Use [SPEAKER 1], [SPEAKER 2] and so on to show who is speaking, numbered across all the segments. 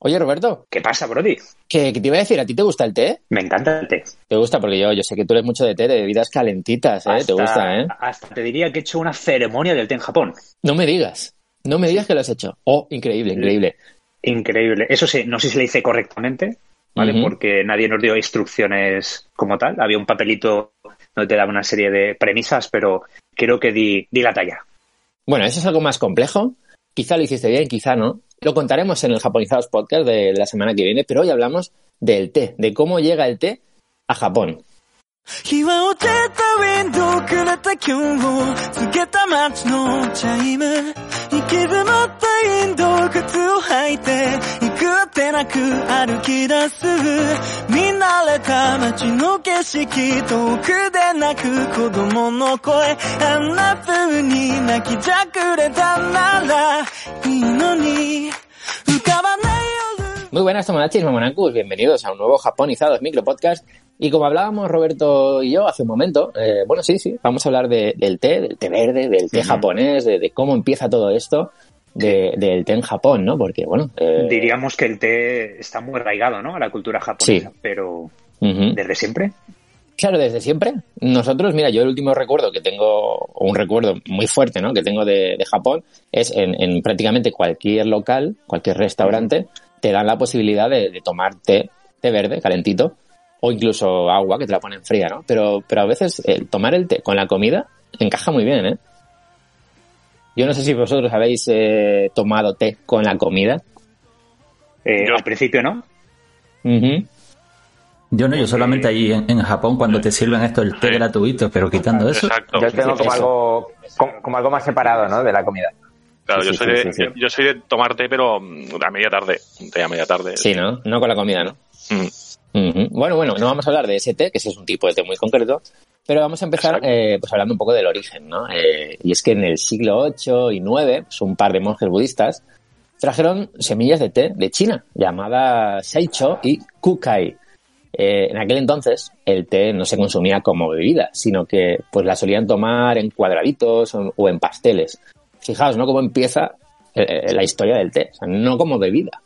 [SPEAKER 1] Oye, Roberto,
[SPEAKER 2] ¿Qué pasa, Brody?
[SPEAKER 1] ¿qué, qué te iba a decir? ¿A ti te gusta el té?
[SPEAKER 2] Me encanta el té.
[SPEAKER 1] ¿Te gusta? Porque yo, yo sé que tú eres mucho de té, de bebidas calentitas, ¿eh?
[SPEAKER 2] Hasta-
[SPEAKER 1] ¿Te gusta, eh?
[SPEAKER 2] Hasta te diría que he hecho una ceremonia del té en Japón.
[SPEAKER 1] No me digas. No me digas que lo has hecho. Oh, increíble, increíble.
[SPEAKER 2] Increíble. Eso sí, no sé si le hice correctamente, ¿vale? Porque nadie nos dio instrucciones como tal. Había un papelito donde te daba una serie de premisas, pero creo que di, di la talla.
[SPEAKER 1] Bueno, eso es algo más complejo. Quizá lo hiciste bien, quizá no. Lo contaremos en el Japonizados Podcast de, de la semana que viene, pero hoy hablamos del té, de cómo llega el té a Japón.
[SPEAKER 3] 日は落ちたウィンドウくれた今日を告げた街のチャイム行き詰まったインド靴を履いて行 くあてなく歩き出す見慣れた街の景色遠くで泣く子供の声あんな風に泣きじゃくれたならいいのに浮かばない夜
[SPEAKER 1] Muy buenas, Tomodachis, Mamonacus. Bienvenidos a un nuevo Japonizados Micro Podcast. Y como hablábamos Roberto y yo hace un momento, eh, bueno, sí, sí, vamos a hablar de- del té, del té verde, del té japonés, de, de cómo empieza todo esto de- del té en Japón, ¿no? Porque, bueno, eh,
[SPEAKER 2] Diríamos que el té está muy arraigado, ¿no? A la cultura japonesa,
[SPEAKER 1] Sí.
[SPEAKER 2] pero desde siempre.
[SPEAKER 1] Claro, desde siempre. Nosotros, mira, yo el último recuerdo que tengo, o un recuerdo muy fuerte, ¿no? Que tengo de, de Japón, es en, en prácticamente cualquier local, cualquier restaurante, te dan la posibilidad de, de tomar té, té verde, calentito, o incluso agua que te la ponen fría, ¿no? Pero, pero a veces el tomar el té con la comida encaja muy bien, ¿eh? Yo no sé si vosotros habéis eh, tomado té con la comida.
[SPEAKER 2] Eh, Al principio, ¿no?
[SPEAKER 4] Yo no, yo solamente ahí en, en Japón cuando te sirven esto el té
[SPEAKER 5] Sí.
[SPEAKER 4] gratuito, pero quitando eso,
[SPEAKER 5] Exacto.
[SPEAKER 6] Yo tengo como algo, como, como algo más separado, ¿no? De la comida.
[SPEAKER 5] Claro,
[SPEAKER 1] Sí,
[SPEAKER 5] yo,
[SPEAKER 1] sí,
[SPEAKER 5] soy
[SPEAKER 1] sí,
[SPEAKER 5] de,
[SPEAKER 1] sí, sí.
[SPEAKER 5] Yo, yo soy de tomar té, pero mm, a media tarde. Té a media tarde.
[SPEAKER 1] Sí, ¿no? No con la comida, ¿no?
[SPEAKER 5] Mm.
[SPEAKER 1] Bueno, bueno, no vamos a hablar de ese té, que ese es un tipo de té muy concreto, pero vamos a empezar eh, pues hablando un poco del origen, ¿no? Eh, y es que en el siglo VIII y IX, pues un par de monjes budistas trajeron semillas de té de China, llamada Saicho y Kukai. Eh, en aquel entonces el té no se consumía como bebida, sino que pues la solían tomar en cuadraditos o, o en pasteles. Fijaos, ¿no? Cómo empieza eh, la historia del té, o sea, no como bebida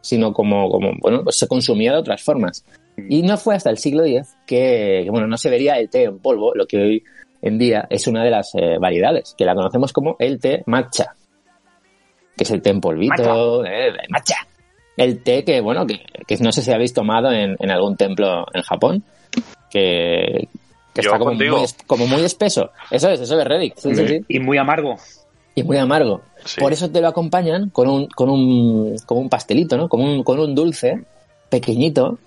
[SPEAKER 1] sino como, como bueno, pues se consumía de otras formas. Y no fue hasta el siglo X que, bueno, no se vería el té en polvo, lo que hoy en día es una de las eh, variedades, que la conocemos como el té matcha, que es el té en polvito, eh, de matcha. El té que, bueno, que, que no sé si habéis tomado en, en algún templo en Japón, que, está como muy, es- como muy espeso. Eso es, eso es Reddick. Sí, sí, sí
[SPEAKER 2] Y muy amargo.
[SPEAKER 1] y muy amargo. Por eso te lo acompañan con un, con un, como un pastelito, ¿no? Con un, con un dulce pequeñito.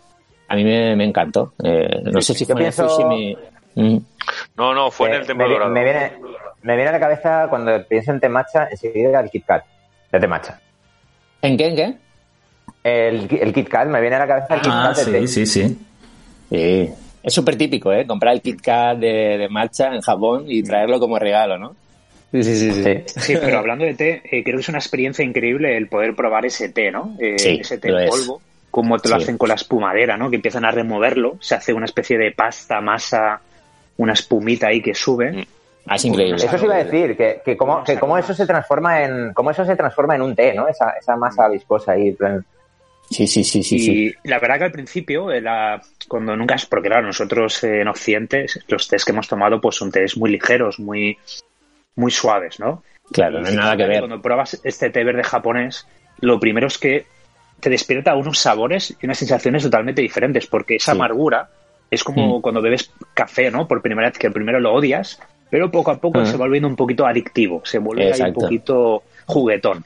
[SPEAKER 1] A mí me, me encantó. Eh, no sé si
[SPEAKER 6] Yo
[SPEAKER 1] fue en el
[SPEAKER 6] pienso-
[SPEAKER 1] Fushimi. Mm.
[SPEAKER 5] No, no, fue en el Templo
[SPEAKER 6] me,
[SPEAKER 5] Dorado.
[SPEAKER 6] me viene, me viene a la cabeza cuando pienso en temacha, enseguida el Kit Kat, de temacha.
[SPEAKER 1] ¿En qué? ¿En qué?
[SPEAKER 6] El, el Kit Kat, me viene a la cabeza el Kit
[SPEAKER 4] ah,
[SPEAKER 6] Kat de
[SPEAKER 4] sí, sí, sí.
[SPEAKER 1] Sí. Es súper típico, ¿eh? Comprar el Kit Kat de, de matcha en Japón y traerlo como regalo, ¿no? Sí, sí, sí. sí.
[SPEAKER 6] Sí.
[SPEAKER 2] Sí, pero hablando de té, eh, creo que es una experiencia increíble el poder probar ese té, ¿no? Eh,
[SPEAKER 1] Sí,
[SPEAKER 2] ese té
[SPEAKER 1] lo
[SPEAKER 2] en
[SPEAKER 1] es.
[SPEAKER 2] Como te lo
[SPEAKER 1] Sí.
[SPEAKER 2] hacen con la espumadera, ¿no? Que empiezan a removerlo, se hace una especie de pasta, masa, una espumita ahí que sube.
[SPEAKER 1] Ah, es increíble.
[SPEAKER 6] Eso sí iba a decir, que, que cómo, que cómo eso se transforma en, cómo eso se transforma en un té, ¿no? Esa, esa masa viscosa ahí. plan-
[SPEAKER 1] Sí, sí, sí, sí. sí.
[SPEAKER 2] y la verdad que al principio, eh, la- cuando nunca, porque claro, nosotros eh, en Occidente, los tés que hemos tomado pues son tés muy ligeros, muy, muy suaves, ¿no?
[SPEAKER 1] Claro, no hay nada que ver.
[SPEAKER 2] Cuando pruebas este té verde japonés, lo primero es que te despierta unos sabores y unas sensaciones totalmente diferentes, porque esa
[SPEAKER 1] Sí.
[SPEAKER 2] amargura es como
[SPEAKER 1] Mm.
[SPEAKER 2] cuando bebes café, ¿no? Por primera vez, que primero lo odias, pero poco a poco
[SPEAKER 1] Ah.
[SPEAKER 2] se va volviendo un poquito adictivo, se vuelve ahí un poquito juguetón.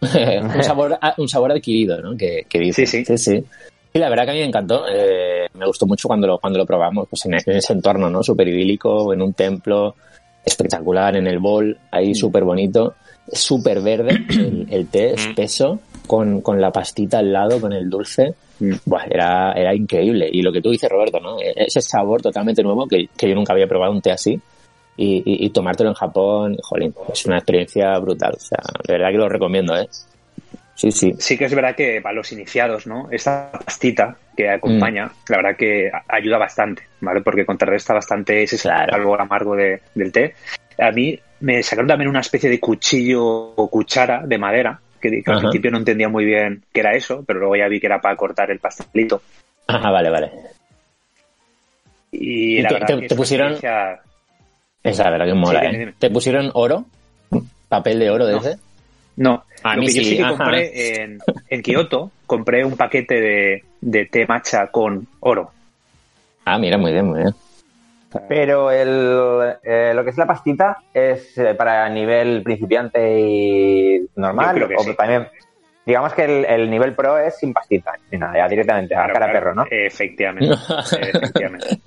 [SPEAKER 1] un, sabor, un sabor adquirido, ¿no? Que, que.
[SPEAKER 2] Sí, sí.
[SPEAKER 1] sí, sí. Y la verdad que a mí me encantó. eh, me gustó mucho cuando lo, cuando lo probamos, pues en, en ese entorno, ¿no? Súper idílico, en un templo espectacular, en el bol, ahí súper bonito. Súper verde, el, el té, espeso. Con, con la pastita al lado, con el dulce,
[SPEAKER 2] Mm.
[SPEAKER 1] buah, era, era increíble. Y lo que tú dices, Roberto, ¿no? E- Ese sabor totalmente nuevo que, que yo nunca había probado un té así. Y, y, y tomártelo en Japón, jolín, es una experiencia brutal. O sea, de verdad que lo recomiendo, ¿eh? Sí, sí.
[SPEAKER 2] Sí que es verdad que para los iniciados, ¿no? Esta pastita que acompaña,
[SPEAKER 1] Mm.
[SPEAKER 2] la verdad que ayuda bastante, ¿vale? Porque contrarresta bastante ese
[SPEAKER 1] Claro.
[SPEAKER 2] sabor amargo de- del té. A mí me sacaron también una especie de cuchillo o cuchara de madera, que, que al principio no entendía muy bien qué era eso, pero luego ya vi que era para cortar el pastelito.
[SPEAKER 1] Ah, vale, vale.
[SPEAKER 2] Y,
[SPEAKER 1] ¿Y
[SPEAKER 2] la
[SPEAKER 1] te-
[SPEAKER 2] verdad
[SPEAKER 1] te-
[SPEAKER 2] que
[SPEAKER 1] te
[SPEAKER 2] es
[SPEAKER 1] pusieron-
[SPEAKER 2] experiencia-
[SPEAKER 1] Esa, la verdad que mola,
[SPEAKER 2] Sí, dime,
[SPEAKER 1] ¿eh? ¿Te pusieron oro? ¿Papel de oro de
[SPEAKER 2] No.
[SPEAKER 1] ese?
[SPEAKER 2] No,
[SPEAKER 1] A
[SPEAKER 2] lo
[SPEAKER 1] mí
[SPEAKER 2] que yo
[SPEAKER 1] sí,
[SPEAKER 2] sí que
[SPEAKER 1] ajá.
[SPEAKER 2] compré en, en Kioto, compré un paquete de, de té matcha con oro.
[SPEAKER 1] Ah, mira, muy bien, muy bien.
[SPEAKER 6] Pero el, eh, lo que es la pastita es eh, para nivel principiante y normal.
[SPEAKER 2] Yo creo que
[SPEAKER 6] o
[SPEAKER 2] sí.
[SPEAKER 6] también, digamos que el, el nivel pro es sin pastita, ni nada, ya directamente a
[SPEAKER 2] Claro,
[SPEAKER 6] cara
[SPEAKER 2] claro,
[SPEAKER 6] perro, ¿no?
[SPEAKER 2] Efectivamente. efectivamente.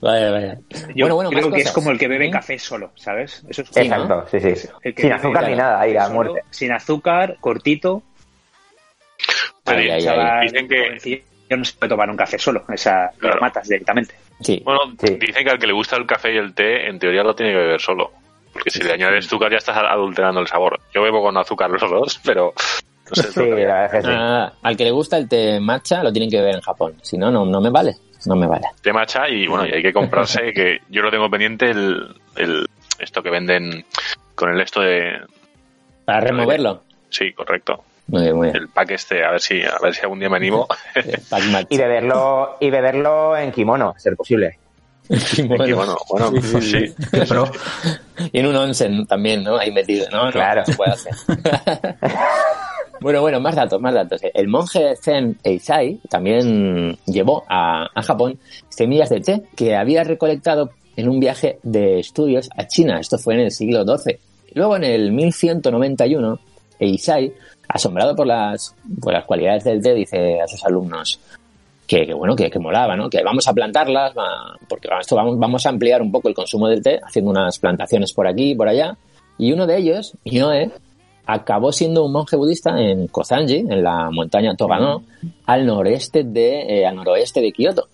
[SPEAKER 1] Vaya, vaya.
[SPEAKER 2] Yo
[SPEAKER 1] bueno, bueno,
[SPEAKER 2] creo que es como el que bebe
[SPEAKER 1] ¿Sí?
[SPEAKER 2] café solo, ¿sabes? Eso es
[SPEAKER 1] Sí,
[SPEAKER 6] Exacto, sí, sí. Sin azúcar ni nada, ahí a muerte.
[SPEAKER 2] Sin azúcar, cortito.
[SPEAKER 5] Pero
[SPEAKER 1] Ay, ay, ay.
[SPEAKER 2] chaval,
[SPEAKER 5] dicen que-
[SPEAKER 2] no se puede tomar un café solo, esa
[SPEAKER 5] Claro.
[SPEAKER 2] lo matas directamente.
[SPEAKER 1] Sí.
[SPEAKER 5] Bueno,
[SPEAKER 6] Sí.
[SPEAKER 5] dicen que al que le gusta el café y el té, en teoría lo tiene que beber solo. Porque si le añades azúcar ya estás adulterando el sabor. Yo bebo con azúcar los dos, pero no sé.
[SPEAKER 6] Sí, la que sí.
[SPEAKER 1] Ah, al que le gusta el té matcha lo tienen que ver en Japón. Si no, no, no me vale. No me vale.
[SPEAKER 5] Té matcha y bueno, y hay que comprarse, que yo lo tengo pendiente, el, el esto que venden con el esto de...
[SPEAKER 1] Para removerlo.
[SPEAKER 5] Sí, correcto.
[SPEAKER 1] Muy bien, muy bien.
[SPEAKER 5] El pack este, a ver si, a ver si algún día me animo.
[SPEAKER 1] Matcha.
[SPEAKER 6] Y beberlo, y beberlo en kimono, a ser posible.
[SPEAKER 5] Y bueno, bueno, pues sí.
[SPEAKER 4] Qué pro.
[SPEAKER 1] Y en un onsen también, ¿no? Ahí metido, ¿no?
[SPEAKER 6] Claro.
[SPEAKER 1] no puede hacer. bueno, bueno, más datos, más datos. El monje Zen Eisai también llevó a, a Japón semillas de té que había recolectado en un viaje de estudios a China. Esto fue en el siglo XII. Luego, en el 1191, Eisai, asombrado por las, por las cualidades del té, dice a sus alumnos, que, bueno, que, que molaba, ¿no? Que vamos a plantarlas, porque esto vamos, vamos a ampliar un poco el consumo del té, haciendo unas plantaciones por aquí y por allá. Y uno de ellos, Mioe, acabó siendo un monje budista en Kozanji, en la montaña Togano, al noreste de, eh, al noroeste de Kioto.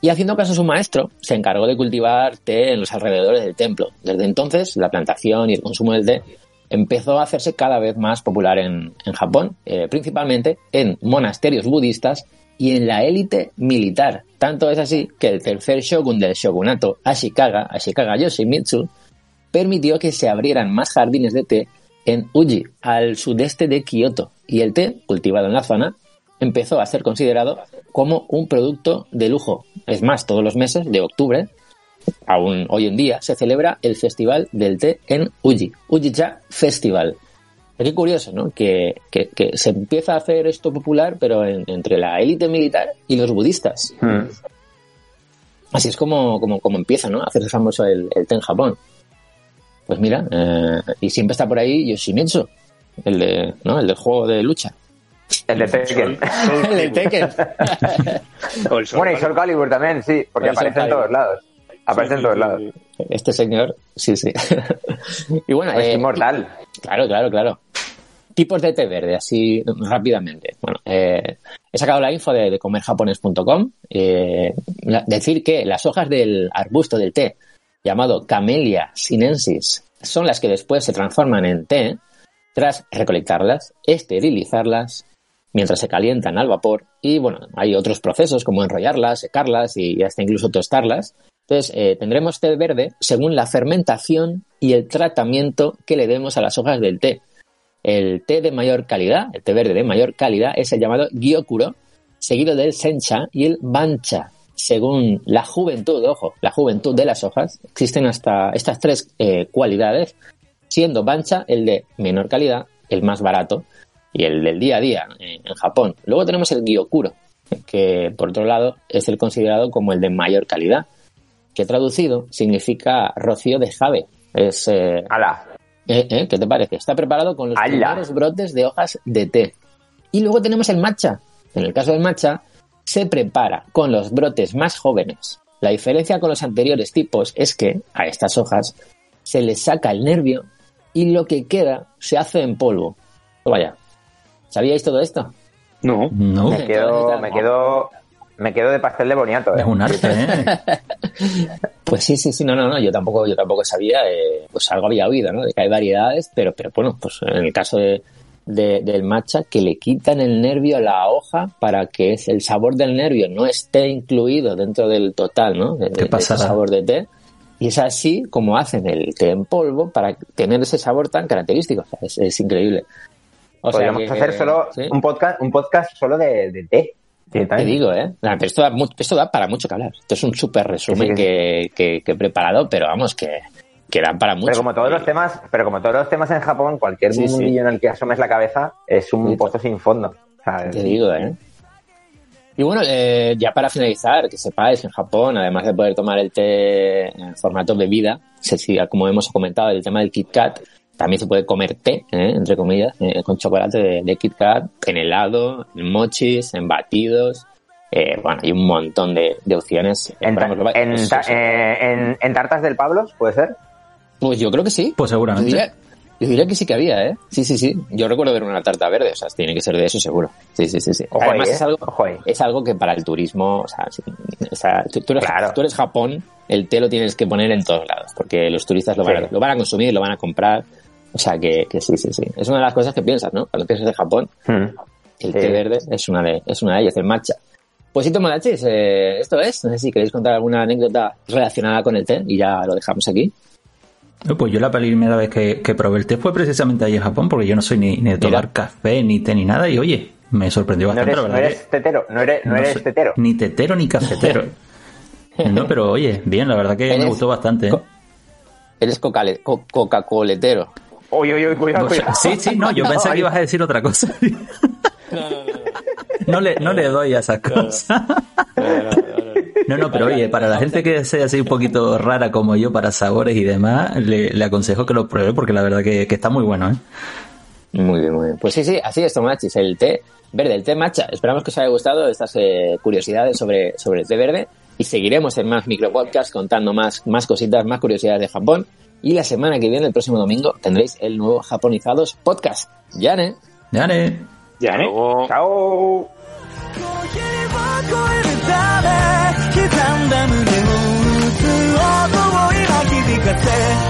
[SPEAKER 1] Y haciendo caso a su maestro, se encargó de cultivar té en los alrededores del templo. Desde entonces, la plantación y el consumo del té empezó a hacerse cada vez más popular en, Japón, eh, principalmente en monasterios budistas y en la élite militar. Tanto es así que el tercer shogun del shogunato, Ashikaga, Ashikaga Yoshimitsu, permitió que se abrieran más jardines de té en Uji, al sudeste de Kioto, y el té, cultivado en la zona, empezó a ser considerado como un producto de lujo. Es más, todos los meses de octubre, aún hoy en día, se celebra el Festival del Té en Uji, Ujicha Festival. Qué curioso, ¿no? Que, que- que se empieza a hacer esto popular, pero en- entre la élite militar y los budistas.
[SPEAKER 6] Mm.
[SPEAKER 1] Así es como, como, como empieza, ¿no? A hacerse famoso el, el té en Japón. Pues mira, eh, y siempre está por ahí Yoshimitsu, el de, ¿no? El del juego de lucha.
[SPEAKER 6] El de Tekken.
[SPEAKER 1] el del Tekken.
[SPEAKER 2] Sol,
[SPEAKER 6] Bueno, y. Soul Calibur también, sí, porque aparece en todos lados. Aparece en todos lados.
[SPEAKER 1] Este señor, sí, sí. y bueno,
[SPEAKER 6] Es
[SPEAKER 1] eh,
[SPEAKER 6] inmortal.
[SPEAKER 1] Claro, claro, claro. Tipos de té verde, así rápidamente. Bueno, eh, he sacado la info de, de comerjapones.com. Eh, decir que las hojas del arbusto del té, llamado Camellia sinensis, son las que después se transforman en té tras recolectarlas, esterilizarlas, mientras se calientan al vapor. Y bueno, hay otros procesos como enrollarlas, secarlas y hasta incluso tostarlas. Entonces, eh, tendremos té verde según la fermentación y el tratamiento que le demos a las hojas del té. El té de mayor calidad, el té verde de mayor calidad, es el llamado Gyokuro, seguido del Sencha y el Bancha. Según la juventud, ojo, la juventud de las hojas, existen hasta estas tres eh, cualidades, siendo Bancha el de menor calidad, el más barato, y el del día a día en Japón. Luego tenemos el Gyokuro, que por otro lado es el considerado como el de mayor calidad, que traducido significa rocío de jave. Es, eh,
[SPEAKER 6] ¡Hala!
[SPEAKER 1] eh, eh, ¿Qué te parece? Está preparado con los
[SPEAKER 6] ¡Hala!
[SPEAKER 1] primeros brotes de hojas de té. Y luego tenemos el matcha. En el caso del matcha, se prepara con los brotes más jóvenes. La diferencia con los anteriores tipos es que a estas hojas se les saca el nervio y lo que queda se hace en polvo. Vaya. ¿Sabíais todo esto?
[SPEAKER 2] No.
[SPEAKER 4] No,
[SPEAKER 6] Me quedo, me quedo, me quedo de pastel de boniato. ¿eh?
[SPEAKER 4] es un arte, ¿eh?
[SPEAKER 1] Pues sí, sí, sí, no, no, no, yo tampoco, yo tampoco sabía, eh, pues algo había oído, ¿no? De que hay variedades, pero, pero bueno, pues en el caso de, de- del matcha, que le quitan el nervio a la hoja para que el sabor del nervio no esté incluido dentro del total, ¿no? De, de- de ese
[SPEAKER 4] pasada.
[SPEAKER 1] sabor de té. Y es así como hacen el té en polvo para tener ese sabor tan característico. O sea, es, es increíble. O sea
[SPEAKER 6] Podríamos
[SPEAKER 1] que-
[SPEAKER 6] hacer solo
[SPEAKER 1] sí.
[SPEAKER 6] un podcast, un podcast solo de, de té.
[SPEAKER 1] Te digo, ¿eh? Pero esto da, esto da para mucho que hablar. Esto es un súper resumen
[SPEAKER 6] Sí, sí,
[SPEAKER 1] que, que- que he preparado, pero vamos, que, que dan para mucho.
[SPEAKER 6] Pero como todos los temas, pero como todos los temas en Japón, cualquier mundillo en el que asomes la cabeza es un pozo sin fondo. ¿sabes?
[SPEAKER 1] Te digo, ¿eh? Y bueno, eh, ya para finalizar, que sepáis que en Japón, además de poder tomar el té en formato bebida, se siga, como hemos comentado, el tema del Kit Kat, también se puede comer té, ¿eh? entre comillas, eh, con chocolate de, de Kit Kat, en helado, en mochis, en batidos. Eh, bueno, hay un montón de, de opciones.
[SPEAKER 6] En, ta-
[SPEAKER 1] Esperamos que lo-
[SPEAKER 6] en ta-
[SPEAKER 1] sí, sí.
[SPEAKER 6] eh, en- en tartas del Pablos, ¿puede ser?
[SPEAKER 1] Pues yo creo que sí.
[SPEAKER 4] Pues
[SPEAKER 1] Yo
[SPEAKER 4] seguramente.
[SPEAKER 1] diría, yo diría que sí que había, ¿eh? Sí, sí, sí. Yo recuerdo ver una tarta verde, o sea, tiene que ser de eso seguro. Sí, sí, sí. sí.
[SPEAKER 6] Ojo
[SPEAKER 1] Además
[SPEAKER 6] ahí,
[SPEAKER 1] es,
[SPEAKER 6] ¿eh?
[SPEAKER 1] algo,
[SPEAKER 6] Ojo
[SPEAKER 1] es algo que para el turismo, o sea, sí, o sea, tú, tú eres,
[SPEAKER 6] Claro.
[SPEAKER 1] tú eres Japón, el té lo tienes que poner en todos lados, porque los turistas lo van, a, lo van a consumir, lo van a comprar. O sea, que, que sí, sí, sí. Es una de las cosas que piensas, ¿no? Cuando piensas de Japón,
[SPEAKER 6] Hmm.
[SPEAKER 1] el
[SPEAKER 6] Sí.
[SPEAKER 1] té verde es una de, es una de ellas, el matcha. Pues sí, Tomodachis, eh, esto es. No sé si queréis contar alguna anécdota relacionada con el té y ya lo dejamos aquí.
[SPEAKER 4] No, Pues yo la primera vez que, que probé el té fue precisamente allí en Japón, porque yo no soy ni, ni de tomar
[SPEAKER 1] Mira.
[SPEAKER 4] café, ni té, ni nada, y oye, me sorprendió
[SPEAKER 6] No
[SPEAKER 4] bastante,
[SPEAKER 6] eres,
[SPEAKER 4] la
[SPEAKER 6] no eres tetero, no eres, no
[SPEAKER 4] no
[SPEAKER 6] eres
[SPEAKER 4] soy
[SPEAKER 6] tetero.
[SPEAKER 4] Ni tetero ni cafetero. No, pero oye, bien, la verdad que me
[SPEAKER 1] Eres-
[SPEAKER 4] gustó bastante. ¿eh?
[SPEAKER 1] Co- Eres Coca-Coletero.
[SPEAKER 6] Uy, uy, cuidado,
[SPEAKER 4] sí, sí, no, yo pensé que ibas a decir otra cosa. No le, no le doy a esas cosas. No, no, pero oye, para la gente que sea así un poquito rara como yo para sabores y demás, le, le aconsejo que lo pruebe porque la verdad que, que está muy bueno, ¿eh?
[SPEAKER 1] Muy bien, muy bien. Pues sí, sí, así es, Tomachis. El té verde, el té matcha. Esperamos que os haya gustado estas eh, curiosidades sobre, sobre el té verde. Y seguiremos en más micropodcasts contando más, más cositas, más curiosidades de Japón. Y la semana que viene, el próximo domingo, tendréis el nuevo Japonizados podcast. Yane.
[SPEAKER 4] Yane.
[SPEAKER 2] Ya, ¿eh?
[SPEAKER 5] Luego,
[SPEAKER 6] Chao.
[SPEAKER 3] 超えるため刻んだ胸を打つ音を今響かせ